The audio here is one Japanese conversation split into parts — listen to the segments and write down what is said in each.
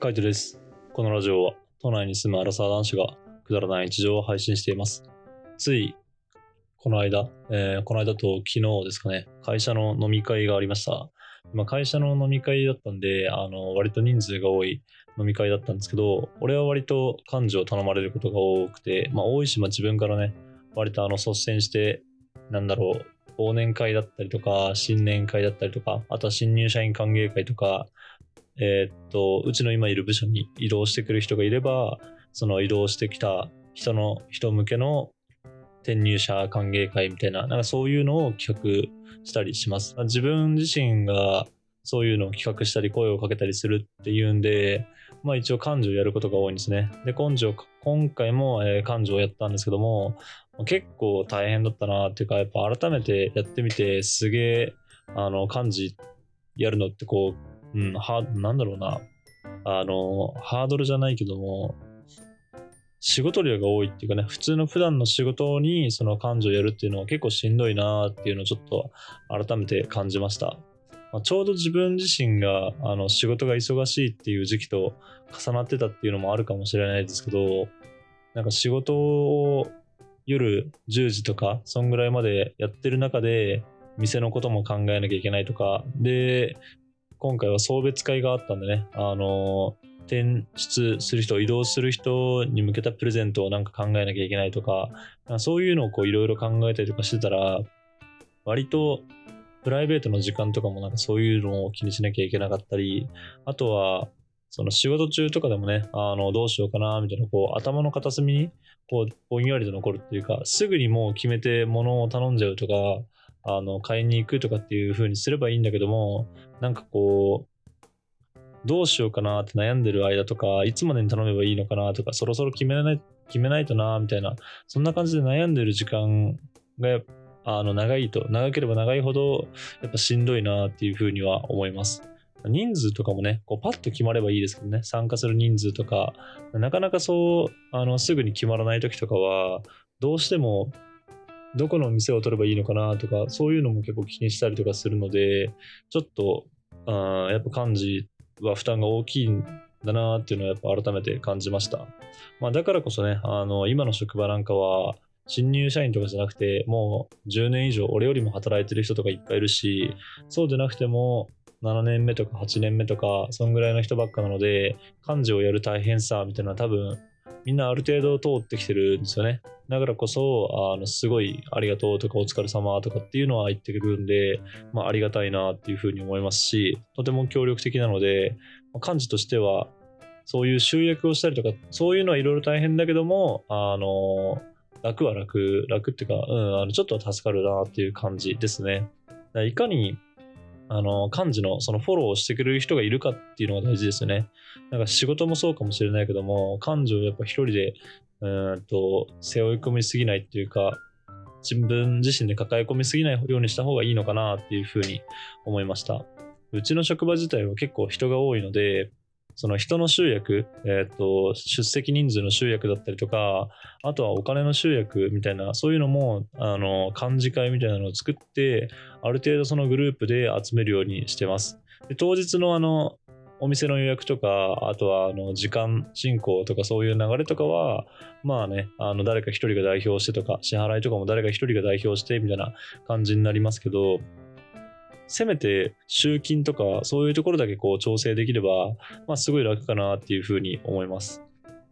カイトです。このラジオは都内に住むアラサー男子がくだらない日常を配信しています。ついこの間、えーこの間と昨日ですかね、会社の飲み会がありました。まあ、会社の飲み会だったんで、あの割と人数が多い飲み会だったんですけど、俺は割と幹事を頼まれることが多くて、まあ、多いし、まあ、自分からね、割とあの率先して、なんだろう、忘年会だったりとか、新年会だったりとか、あとは新入社員歓迎会とか、えーっと、うちの今いる部署に移動してくる人がいれば、その移動してきた人の人向けの転入者歓迎会みたいな、なんかそういうのを企画したりします。自分自身がそういうのを企画したり声をかけたりするっていうんで、まあ一応幹事をやることが多いんですね。で、幹事を、今回も、えー幹事をやったんですけども、結構大変だったなっていうか、やっぱ改めてやってみて、すげえ、あの、幹事やるのってこう、うん、は、なんだろうな。あの、ハードルじゃないけども、仕事量が多いっていうかね、普通の普段の仕事にその幹事をやるっていうのは結構しんどいなっていうのをちょっと改めて感じました。まあ、ちょうど自分自身があの仕事が忙しいっていう時期と重なってたっていうのもあるかもしれないですけど、なんか仕事を夜10時とか、そんぐらいまでやってる中で、店のことも考えなきゃいけないとか、で、今回は送別会があったんでね、あの、転出する人、移動する人に向けたプレゼントをなんか考えなきゃいけないとか、かそういうのをこういろいろ考えたりとかしてたら、割とプライベートの時間とかもなんかそういうのを気にしなきゃいけなかったり、あとは、その仕事中とかでもね、あの、どうしようかな、みたいな、こう、頭の片隅に、こう、ぼんやりと残るっていうか、すぐにもう決めて物を頼んじゃうとか、あの、買いに行くとかっていう風にすればいいんだけども、なんかこう、どうしようかなって悩んでる間とか、いつまでに頼めばいいのかなとか、そろそろ決めない、決めないとな、みたいな、そんな感じで悩んでる時間が、あの、長いと、長ければ長いほど、やっぱしんどいなっていう風には思います。人数とかもね、こうパッと決まればいいですけどね、参加する人数とか、なかなかそう、あの、すぐに決まらない時とかは、どうしても、どこの店を取ればいいのかなとか、そういうのも結構気にしたりとかするので、ちょっと、やっぱ幹事は負担が大きいんだなっていうのはやっぱ改めて感じました。まあだからこそね、あの、今の職場なんかは、新入社員とかじゃなくて、もう10年以上、俺よりも働いてる人とかいっぱいいるし、そうでなくても、7年目とか8年目とか、そんぐらいの人ばっかなので、幹事をやる大変さみたいなのは多分、みんなある程度通ってきてるんですよね。だからこそ、あの、すごいありがとうとかお疲れ様とかっていうのは言ってくるんで、まあありがたいなっていうふうに思いますし、とても協力的なので、幹事としては、そういう集約をしたりとか、そういうのはいろいろ大変だけども、あの、楽は楽、楽っていうか、うん、あのちょっとは助かるなっていう感じですね。いかに、あの、幹事のそのフォローをしてくれる人がいるかっていうのが大事ですよね。なんか仕事もそうかもしれないけども、幹事をやっぱ一人で、うんと、背負い込みすぎないっていうか、自分自身で抱え込みすぎないようにした方がいいのかなっていうふうに思いました。うちの職場自体は結構人が多いので、その人の集約、えっ、と、出席人数の集約だったりとか、あとはお金の集約みたいな、そういうのも、あの、幹事会みたいなのを作って、ある程度そのグループで集めるようにしてます。で当日のあの、お店の予約とか、あとはあの時間進行とかそういう流れとかは、まあね、あの誰か一人が代表してとか、支払いとかも誰か一人が代表してみたいな感じになりますけど、せめて集金とかそういうところだけこう調整できれば、まあすごい楽かなっていうふうに思います。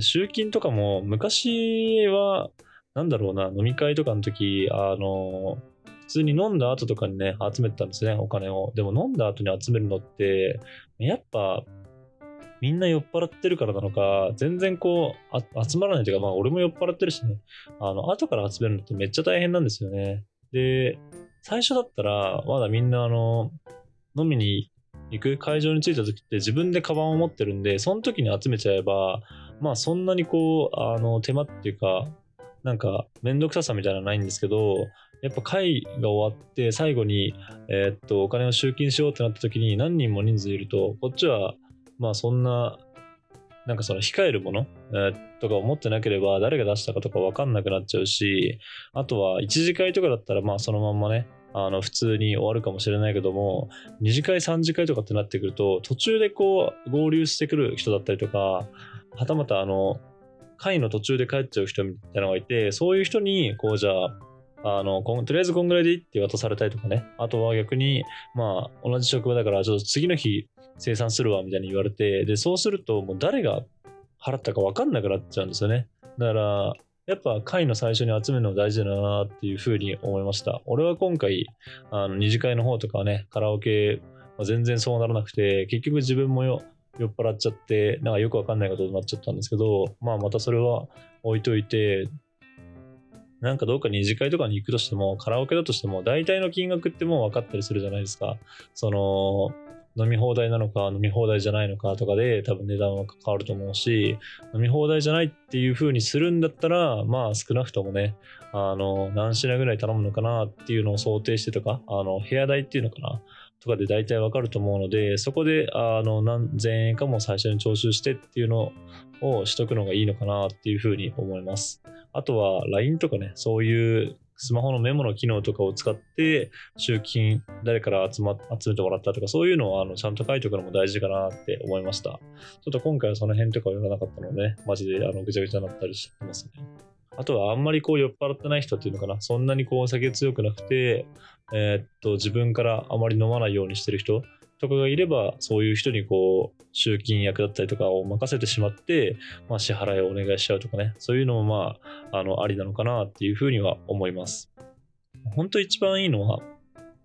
集金とかも昔は、なんだろうな、飲み会とかの時、あの、普通に飲んだ後とかにね、集めてたんですね、お金を。でも飲んだ後に集めるのって、やっぱ、みんな酔っ払ってるからなのか、全然こう、集まらないというか、まあ俺も酔っ払ってるしね、あの、後から集めるのってめっちゃ大変なんですよね。で、最初だったら、まだみんなあの、飲みに行く会場に着いた時って自分でカバンを持ってるんで、その時に集めちゃえば、まあそんなにこう、あの、手間っていうか、なんか、めんどくささみたいなのはないんですけど、やっぱ会が終わって最後に、えーっと、お金を集金しようってなった時に何人も人数いると、こっちは、まあそんな、なんかその控えるもの、えーとかを持ってなければ誰が出したかとか分かんなくなっちゃうし、あとは一次会とかだったらまあそのまんまね、あの普通に終わるかもしれないけども2次会3次会とかってなってくると途中でこう合流してくる人だったりとかはたまたあの会の途中で帰っちゃう人みたいなのがいてそういう人にこうじゃああの、とりあえずこんぐらいでいいって渡されたりとかね。あとは逆に、まあ、同じ職場だから、ちょっと次の日生産するわ、みたいに言われて、で、そうすると、もう誰が払ったか分かんなくなっちゃうんですよね。だから、やっぱ会の最初に集めるの大事だなっていうふうに思いました。俺は今回、あの二次会の方とかね、カラオケ、まあ、全然そうならなくて、結局自分もよ酔っ払っちゃって、なんかよくわかんないことになっちゃったんですけど、まあまたそれは置いといて、なんかどうか二次会とかに行くとしても、カラオケだとしても、大体の金額ってもう分かったりするじゃないですか。その、飲み放題なのか飲み放題じゃないのかとかで多分値段は変わると思うし飲み放題じゃないっていう風にするんだったらまあ少なくともねあの何品ぐらい頼むのかなっていうのを想定してとかあの部屋代っていうのかなとかで大体わかると思うのでそこであの何千円かも最初に徴収してっていうのをしとくのがいいのかなっていう風に思いますあとは LINE とかねそういうスマホのメモの機能とかを使って、集金、誰から集,、ま、集めてもらったとか、そういうのをあのちゃんと書いておくのも大事かなって思いました。ちょっと今回はその辺とかを言わなかったので、ね、マジであのぐちゃぐちゃになったりしてますね。あとはあんまりこう酔っ払ってない人っていうのかな、そんなにこうお酒強くなくて、えー、っと、自分からあまり飲まないようにしてる人とかがいれば、そういう人にこう、集金役だったりとかを任せてしまって、まあ、支払いをお願いしちゃうとかね、そういうのもまあ、あの、ありなのかなっていうふうには思います。本当一番いいのは、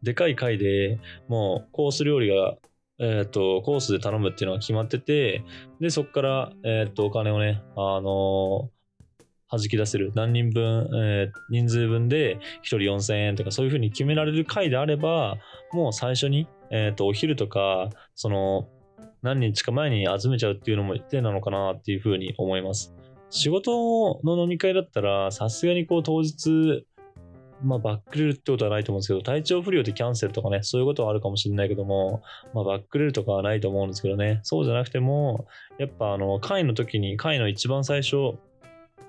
でかい回でもうコース料理がえっ、ー、と、コースで頼むっていうのが決まってて、で、そこから、えっ、ー、と、お金をね、あの弾き出せる何人分、えー、人数分で1人4000円とかそういうふうに決められる回であればもう最初に、えーと、お昼とかその何日か前に集めちゃうっていうのも手なのかなっていうふうに思います。仕事の飲み会だったらさすがにこう当日まあ、バックレるってことはないと思うんですけど、体調不良でキャンセルとかね、そういうことはあるかもしれないけども、まあ、バックレるとかはないと思うんですけどね、そうじゃなくても、やっぱあの、会の時に、会の一番最初、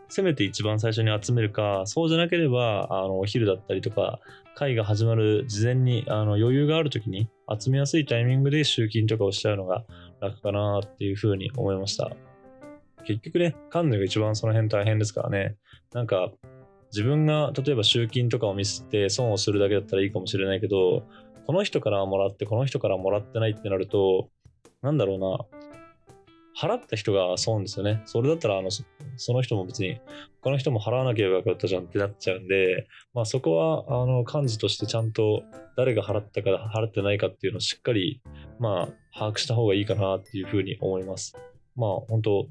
せめて一番最初に集めるか、そうじゃなければ、あの、お昼だったりとか、会が始まる事前に、あの、余裕がある時に集めやすいタイミングで集金とかをしちゃうのが楽かなっていうふうに思いました。結局ね、関連が一番その辺大変ですからね。なんか、自分が例えば集金とかをミスって損をするだけだったらいいかもしれないけど、この人からもらって、この人からもらってないってなると、なんだろうな、払った人が損ですよね。それだったら、あの、その人も別に、他の人も払わなければよかったじゃんってなっちゃうんで、まあそこは、あの、幹事としてちゃんと誰が払ったか、払ってないかっていうのをしっかり、まあ、把握した方がいいかなっていうふうに思います。まあ、本当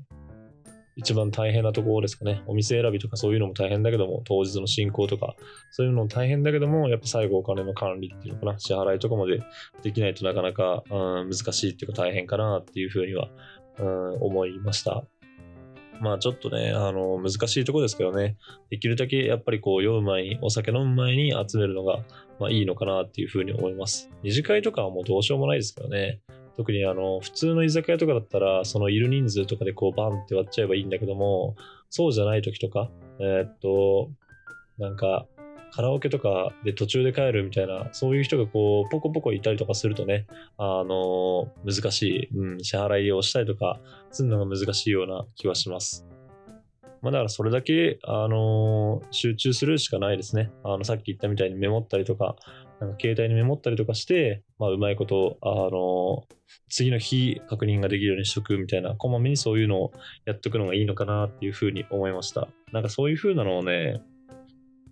一番大変なところですかね。お店選びとかそういうのも大変だけども、当日の進行とか、そういうのも大変だけども、やっぱ最後お金の管理っていうのかな、支払いとかまでできないとなかなか、うん、難しいっていうか大変かなっていうふうにはうん、思いました。まあちょっとね、あの、難しいとこですけどね、できるだけやっぱりこう酔う前に、お酒飲む前に集めるのが、まあいいのかなっていうふうに思います。二次会とかはもうどうしようもないですからね。特にあの、普通の居酒屋とかだったら、そのいる人数とかでこうバンって割っちゃえばいいんだけども、そうじゃない時とか、えー、っと、なんか、カラオケとかで途中で帰るみたいな、そういう人がこう、ポコポコいたりとかするとね、あの、難しい、うん、支払いをしたりとかするのが難しいような気はします。まあ、だからそれだけ、あの集中するしかないですね。あの、さっき言ったみたいにメモったりとか、なんか携帯にメモったりとかして、まあ、うまいこと、あの次の日確認ができるようにしとくみたいな、こまめにそういうのをやっとくのがいいのかなっていうふうに思いました。なんかそういうふうなのをね、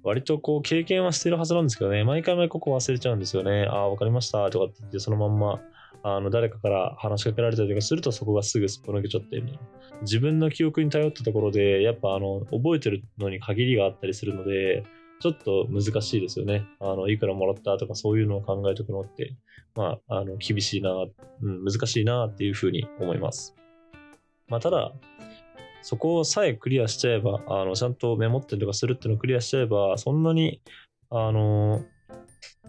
割とこう経験はしてるはずなんですけどね、毎回毎回ここ忘れちゃうんですよね。ああ、わかりましたとかって言って、そのまんま、あの、誰かから話しかけられたりとかすると、そこがすぐすっぽ抜けちゃってみたいな。自分の記憶に頼ったところで、やっぱあの、覚えてるのに限りがあったりするので、ちょっと難しいですよね。あの、いくらもらったとかそういうのを考えておくのって、まあ、あの、厳しいな、うん、難しいなっていうふうに思います。まあ、ただ、そこさえクリアしちゃえば、あのちゃんとメモってとかするっていうのをクリアしちゃえば、そんなに、あの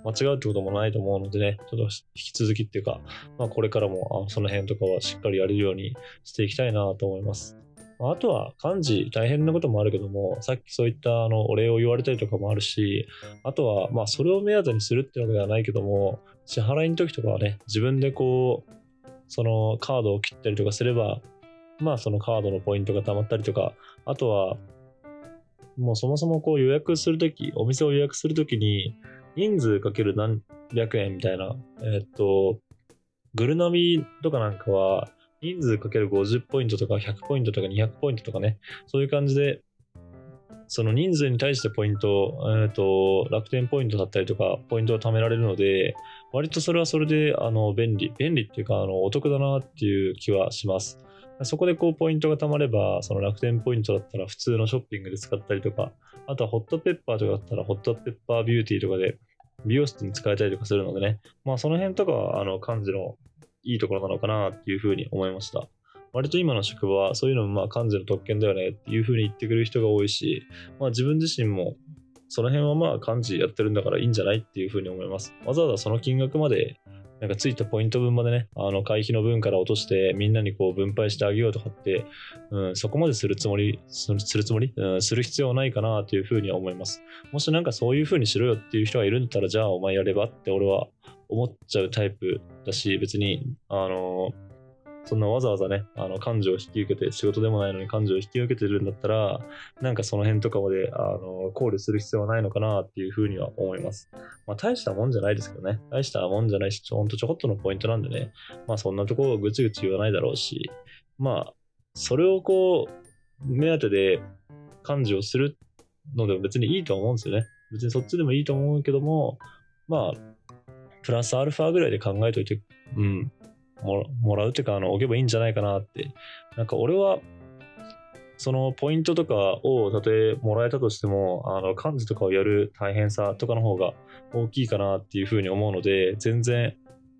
間違うってこともないと思うのでね、ちょっと引き続きっていうか、まあ、これからもその辺とかはしっかりやれるようにしていきたいなと思います。あとは漢字大変なこともあるけども、さっきそういったあのお礼を言われたりとかもあるし、あとはまあそれを目当てにするっていうわけではないけども、支払いの時とかはね、自分でこう、そのカードを切ったりとかすれば、まあそのカードのポイントが貯まったりとか、あとは、もうそもそもこう予約するとき、お店を予約するときに、人数かける何百円みたいな、えっと、グルナビとかなんかは、人数かける50ポイントとか100ポイントとか200ポイントとかね、そういう感じで、その人数に対してポイント、えっ、と、楽天ポイントだったりとか、ポイントを貯められるので、割とそれはそれで、あの、便利、便利っていうか、あの、お得だなっていう気はします。そこでこう、ポイントが貯まれば、その楽天ポイントだったら普通のショッピングで使ったりとか、あとはホットペッパーとかだったら、ホットペッパービューティーとかで、美容室に使えたりとかするのでね、まあその辺とかは、あの、漢字のいいところなのかなっていうふうに思いました。割と今の職場はそういうのもまあ漢字の特権だよねっていうふうに言ってくれる人が多いし、まあ自分自身もその辺はまあ漢字やってるんだからいいんじゃないっていうふうに思います。わざわざその金額までなんかついたポイント分までね、あの会費の分から落としてみんなにこう分配してあげようとかって、うん、そこまでするつもり、するつもり、うん、する必要はないかなというふうには思います。もしなんかそういうふうにしろよっていう人がいるんだったら、じゃあお前やればって俺は思っちゃうタイプだし、別に、あのそんなわざわざね、あの、感情を引き受けて、仕事でもないのに感情を引き受けてるんだったら、なんかその辺とかまで、あの、考慮する必要はないのかなっていうふうには思います。まあ、大したもんじゃないですけどね。大したもんじゃないし、ほんとちょこっとのポイントなんでね。まあ、そんなとこをぐちぐち言わないだろうし、まあ、それをこう、目当てで感情するのでも別にいいと思うんですよね。別にそっちでもいいと思うけども、まあ、プラスアルファぐらいで考えといて、うん、もらうっていうか、あの、置けばいいんじゃないかなって。なんか俺は、そのポイントとかを、たとえもらえたとしても、あの、漢字とかをやる大変さとかの方が大きいかなっていうふうに思うので、全然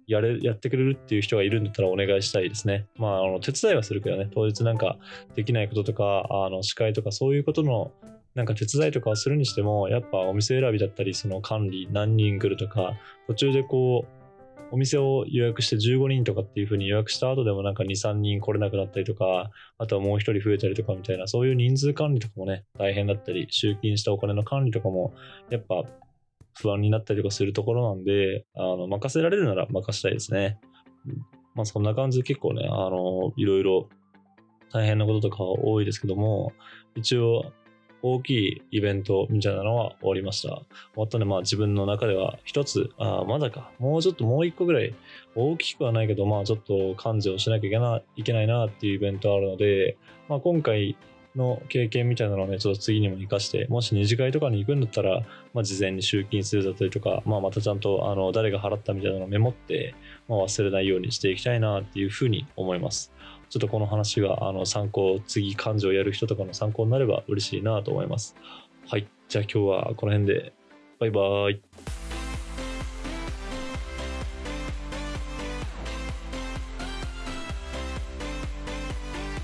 やれ、やってくれるっていう人がいるんだったらお願いしたいですね。まあ、あの、手伝いはするけどね、当日なんかできないこととか、あの、司会とかそういうことのなんか手伝いとかをするにしても、やっぱお店選びだったり、その管理、何人来るとか、途中でこう、お店を予約して15人とかっていう風に予約した後でもなんか2、3人来れなくなったりとか、あとはもう1人増えたりとかみたいな、そういう人数管理とかもね、大変だったり、集金したお金の管理とかも、やっぱ不安になったりとかするところなんで、あの、任せられるなら任したいですね。まあそんな感じで結構ね、あの、いろいろ大変なこととか多いですけども、一応大きいイベントみたいなのは終わりました。終わったんで、まあ自分の中では一つ、あまだか、もうちょっともう一個ぐらい、大きくはないけど、まあちょっと感情をしなきゃいけないけないなっていうイベントあるので、まあ今回の経験みたいなのをね、ちょっと次にも活かして、もし二次会とかに行くんだったら、まあ事前に集金するだったりとか、まあまたちゃんとあの誰が払ったみたいなのをメモって、まあ忘れないようにしていきたいなっていうふうに思います。ちょっとこの話があの参考、次漢字をやる人とかの参考になれば嬉しいなと思います。はい。じゃあ今日はこの辺で。バイバーイ。